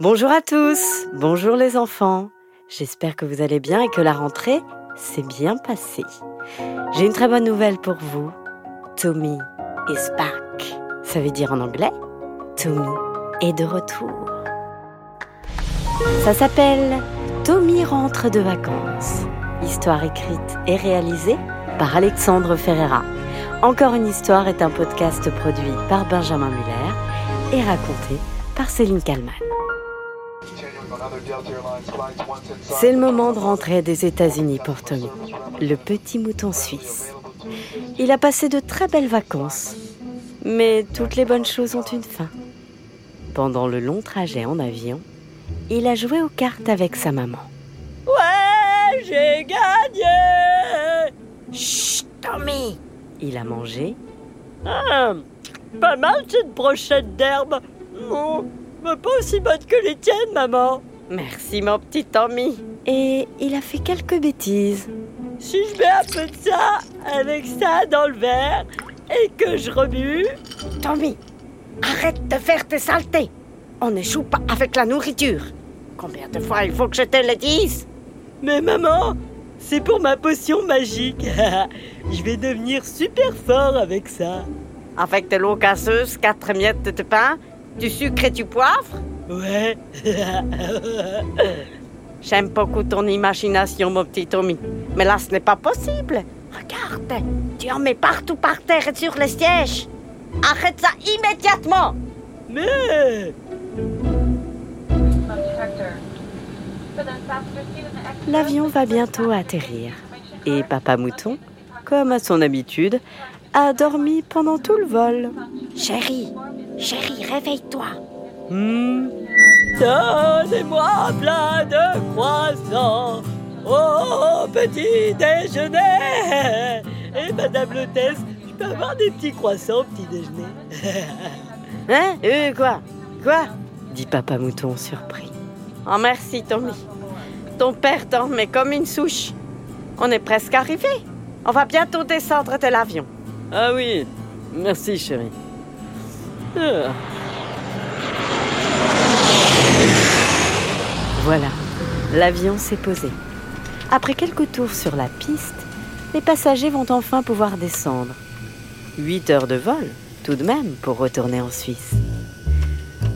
Bonjour à tous, bonjour les enfants. J'espère que vous allez bien et que la rentrée s'est bien passée. J'ai une très bonne nouvelle pour vous. Tommy is back. Ça veut dire en anglais Tommy est de retour. Ça s'appelle Tommy rentre de vacances. Histoire écrite et réalisée par Alexandre Ferreira. Encore une histoire est un podcast produit par Benjamin Muller et raconté par Céline Kallmann. C'est le moment de rentrer des États-Unis pour Tommy, le petit mouton suisse. Il a passé de très belles vacances, mais toutes les bonnes choses ont une fin. Pendant le long trajet en avion, il a joué aux cartes avec sa maman. Ouais, j'ai gagné Chut, Tommy Il a mangé, Ah, Pas mal cette brochette d'herbe. Non, mais pas aussi bonne que les tiennes, maman. Merci mon petit Tommy. Et il a fait quelques bêtises. Si je mets un peu de ça avec ça dans le verre et que je remue, Tommy, arrête de faire tes saletés. On ne joue pas avec la nourriture. Combien de fois il faut que je te le dise? Mais maman, c'est pour ma potion magique. je vais devenir super fort avec ça. Avec de l'eau gazeuse, quatre miettes de pain, du sucre et du poivre Ouais. J'aime beaucoup ton imagination, mon petit Tommy. Mais là, ce n'est pas possible. Regarde, tu en mets partout par terre et sur les sièges. Arrête ça immédiatement. mais L'avion va bientôt atterrir. Et Papa Mouton, comme à son habitude, a dormi pendant tout le vol. Chérie, chérie, réveille-toi. Hmm. Donnez-moi plein de croissants au petit déjeuner. Et Madame l'hôtesse, je peux avoir des petits croissants au petit déjeuner. Hein Euh, quoi? Quoi? Dit Papa Mouton surpris. Oh, merci, Tommy. Ton père dormait comme une souche. On est presque arrivé. On va bientôt descendre de l'avion. ah oui, merci chérie. Voilà, l'avion s'est posé. Après quelques tours sur la piste, les passagers vont enfin pouvoir descendre. Huit heures de vol, tout de même, pour retourner en Suisse.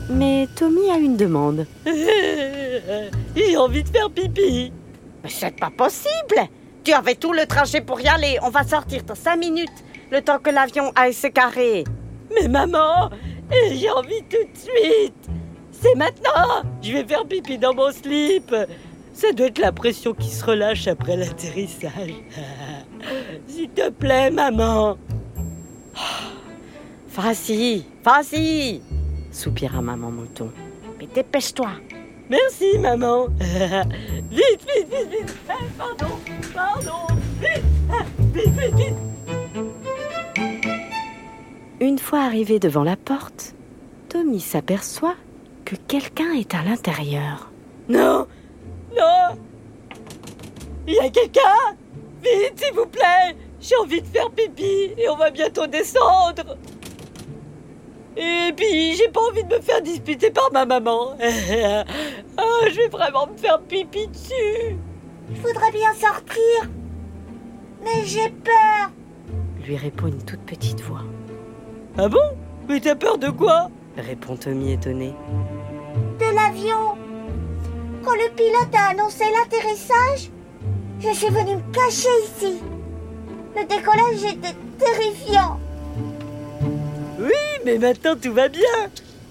Mais Tommy a une demande. J'ai envie de faire pipi. Mais c'est pas possible Tu avais tout le trajet pour y aller. On va sortir dans cinq minutes, le temps que l'avion aille se carrer. Mais maman, eh, j'ai envie tout de suite. C'est maintenant. Je vais faire pipi dans mon slip. Ça doit être la pression qui se relâche après l'atterrissage. S'il te plaît, maman. Vas-y, vas-y soupira maman mouton. Mais dépêche-toi Merci, maman. vite, vite, vite, vite. Eh, pardon, pardon. Vite, fois arrivé devant la porte, Tommy s'aperçoit que quelqu'un est à l'intérieur. Non, non. Il y a quelqu'un? Vite, s'il vous plaît. J'ai envie de faire pipi et on va bientôt descendre. Et puis, j'ai pas envie de me faire disputer par ma maman. Ah, je vais vraiment me faire pipi dessus. Je voudrais bien sortir. Mais j'ai peur. lui répond une toute petite voix. Ah bon Mais t'as peur de quoi Répond Tommy étonné. De l'avion. Quand le pilote a annoncé l'atterrissage, je suis venue me cacher ici. Le décollage était terrifiant. Oui, mais maintenant tout va bien.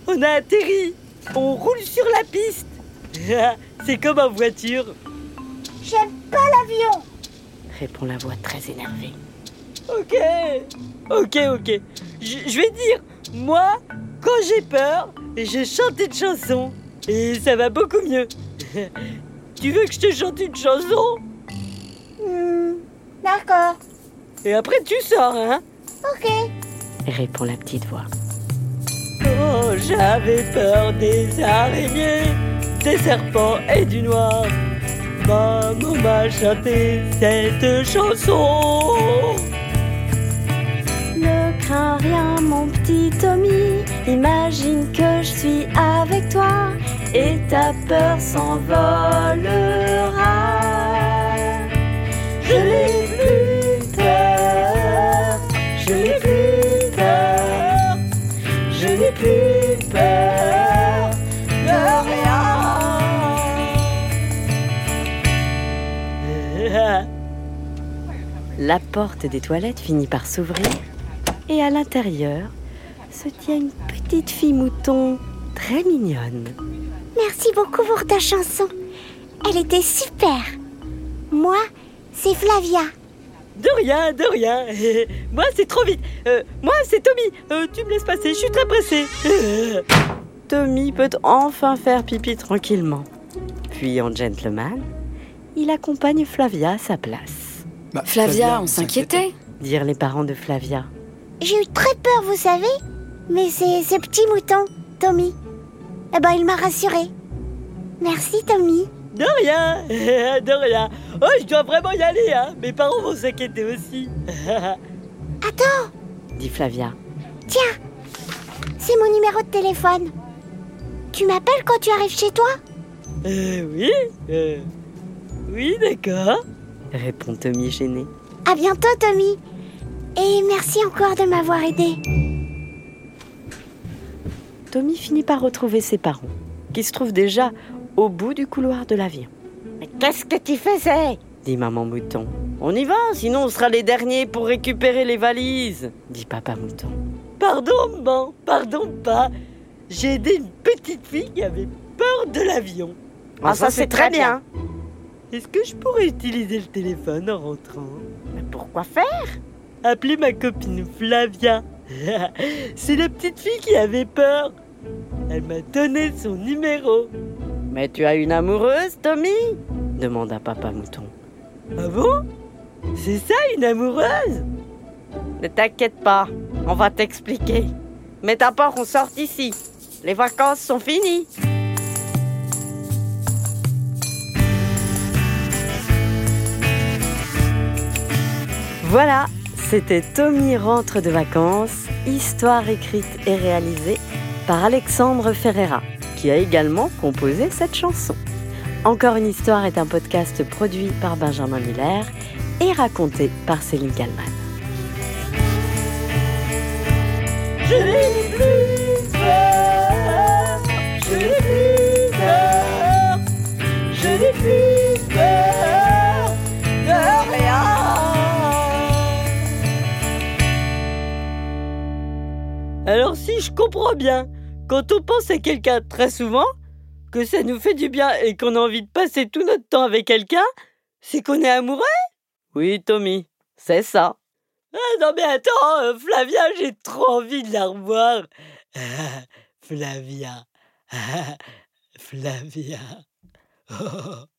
On a atterri. On roule sur la piste. C'est comme en voiture. J'aime pas l'avion. Répond la voix très énervée. Ok, ok, ok. Je je vais dire, moi, quand j'ai peur, je chante une chanson. Et ça va beaucoup mieux. Tu veux que je te chante une chanson? Hmm, D'accord. Et après tu sors, hein? Ok. Répond la petite voix. Oh, j'avais peur des araignées, des serpents et du noir. Maman m'a chanté cette chanson. Ne crains rien. Imagine que je suis avec toi et ta peur s'envolera. Je n'ai plus peur, je n'ai plus peur, je n'ai plus peur de rien. La porte des toilettes finit par s'ouvrir et à l'intérieur se tient une petite fille mouton très mignonne. Merci beaucoup pour ta chanson. Elle était super. Moi, c'est Flavia. De rien, de rien. moi, c'est trop vite. Euh, moi, c'est Tommy. Euh, tu me laisses passer, je suis très pressé. Tommy peut enfin faire pipi tranquillement. Puis, en gentleman, il accompagne Flavia à sa place. Bah, Flavia, on s'inquiétait. Dirent les parents de Flavia. J'ai eu très peur, vous savez. Mais c'est ce petit mouton, Tommy. Eh ben, il m'a rassuré. Merci, Tommy. De rien, de rien. Oh, je dois vraiment y aller, hein. Mes parents vont s'inquiéter aussi. Attends, dit Flavia. Tiens, c'est mon numéro de téléphone. Tu m'appelles quand tu arrives chez toi? Euh, oui, euh, oui, d'accord. Répond Tommy gêné. À bientôt, Tommy. Et merci encore de m'avoir aidé. Tommy finit par retrouver ses parents, qui se trouvent déjà au bout du couloir de l'avion. Mais qu'est-ce que tu faisais dit maman mouton. On y va, sinon on sera les derniers pour récupérer les valises, dit papa mouton. Pardon, maman, pardon pas. J'ai aidé une petite fille qui avait peur de l'avion. Ah, ça, c'est très bien. Est-ce que je pourrais utiliser le téléphone en rentrant? Mais pourquoi faire? Appeler ma copine Flavia. c'est la petite fille qui avait peur. Elle m'a donné son numéro. Mais tu as une amoureuse, Tommy? demanda papa mouton. Ah bon? C'est ça une amoureuse? Ne t'inquiète pas, on va t'expliquer. Mais d'abord, on sort d'ici. Les vacances sont finies. Voilà, c'était Tommy rentre de vacances, histoire écrite et réalisée par Alexandre Ferreira, qui a également composé cette chanson. Encore une histoire est un podcast produit par Benjamin Muller et raconté par Céline Kallmann. Je n'ai je n'ai plus peur je comprends bien, quand on pense à quelqu'un très souvent, que ça nous fait du bien et qu'on a envie de passer tout notre temps avec quelqu'un, c'est qu'on est amoureux Oui, Tommy, c'est ça. Ah non mais attends, euh, Flavia, j'ai trop envie de la revoir. Flavia. Flavia. Oh.